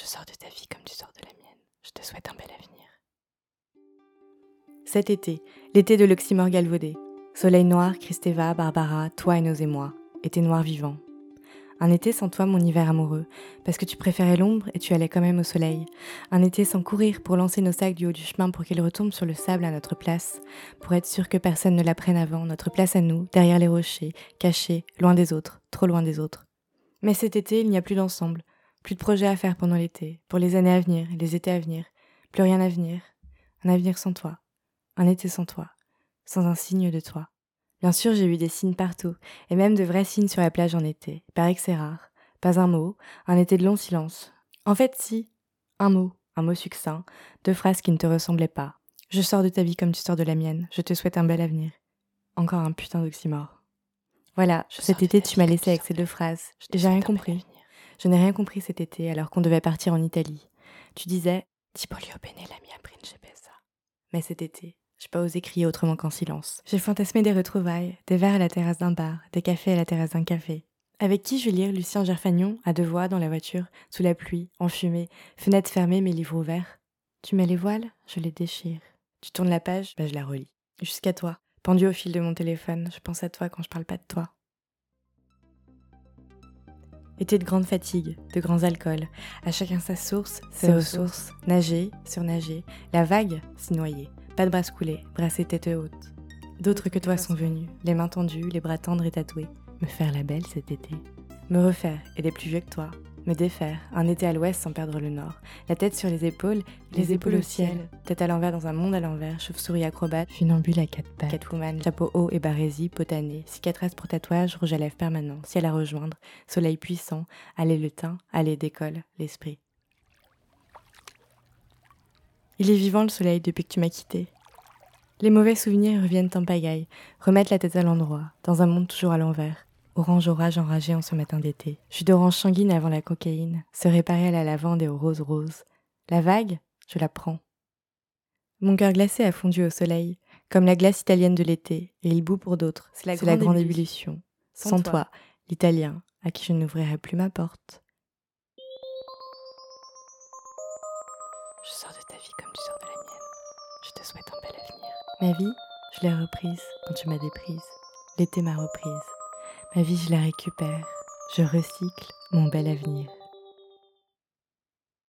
Je sors de ta vie comme tu sors de la mienne. Je te souhaite un bel avenir. Cet été, l'été de l'oxymore galvaudé. Soleil noir, Christeva, Barbara, toi et nos émois. Été noir vivant. Un été sans toi, mon hiver amoureux, parce que tu préférais l'ombre et tu allais quand même au soleil. Un été sans courir pour lancer nos sacs du haut du chemin pour qu'ils retombent sur le sable à notre place, pour être sûr que personne ne la prenne avant, notre place à nous, derrière les rochers, cachés, loin des autres, trop loin des autres. Mais cet été, il n'y a plus d'ensemble, plus de projets à faire pendant l'été, pour les années à venir, les étés à venir, plus rien à venir, un avenir sans toi, un été sans toi, sans un signe de toi. Bien sûr, j'ai eu des signes partout, et même de vrais signes sur la plage en été. Il paraît que c'est rare. Pas un mot, un été de long silence. En fait, si. Un mot, un mot succinct, deux phrases qui ne te ressemblaient pas. Je sors de ta vie comme tu sors de la mienne, je te souhaite un bel avenir. Encore un putain d'oxymore. Voilà, cet été tu m'as laissé avec ces deux phrases. J'ai rien compris. Je n'ai rien compris cet été alors qu'on devait partir en Italie. Tu disais Tipolio bene la mia principessa. Mais cet été, j'ai pas osé crier autrement qu'en silence. J'ai fantasmé des retrouvailles, des verres à la terrasse d'un bar, des cafés à la terrasse d'un café. Avec qui je lire Lucien Gerfagnon à deux voix dans la voiture, sous la pluie, en fumée, fenêtre fermée, mes livres ouverts. Tu mets les voiles, je les déchire. Tu tournes la page, bah je la relis. Jusqu'à toi, pendu au fil de mon téléphone, je pense à toi quand je parle pas de toi. Été de grande fatigue, de grands alcools, à chacun sa source, ses ressources, nager, surnager, la vague, s'y noyer. Pas de bras coulés, brasser tête haute. D'autres que toi sont venus, les mains tendues, les bras tendres et tatoués, me faire la belle cet été. Me refaire, et des plus vieux que toi. Me défaire, un été à l'ouest sans perdre le nord. La tête sur les épaules, les, épaules au ciel. Tête à l'envers dans un monde à l'envers, chauve-souris acrobate, funambule à quatre pattes. Catwoman, chapeau haut et barésie, potané, cicatrice pour tatouage, rouge à lèvres permanent, ciel à rejoindre, soleil puissant, allez le teint, allez décolle, l'esprit. Il est vivant le soleil depuis que tu m'as quitté. Les mauvais souvenirs reviennent en pagaille, remettent la tête à l'endroit, dans un monde toujours à l'envers. Orange orage enragé en ce matin d'été. Jus d'orange sanguine avant la cocaïne, se réparer à la lavande et aux roses roses. La vague, je la prends. Mon cœur glacé a fondu au soleil, comme la glace italienne de l'été, et il bout pour d'autres. C'est la, grande, ébullition. Sans, toi, l'italien, à qui je n'ouvrirai plus ma porte. Je sors de ta vie comme tu sors de la mienne. Je te souhaite un bel avenir. Ma vie, je l'ai reprise quand tu m'as déprise. L'été m'a reprise. Ma vie, je la récupère. Je recycle mon bel avenir.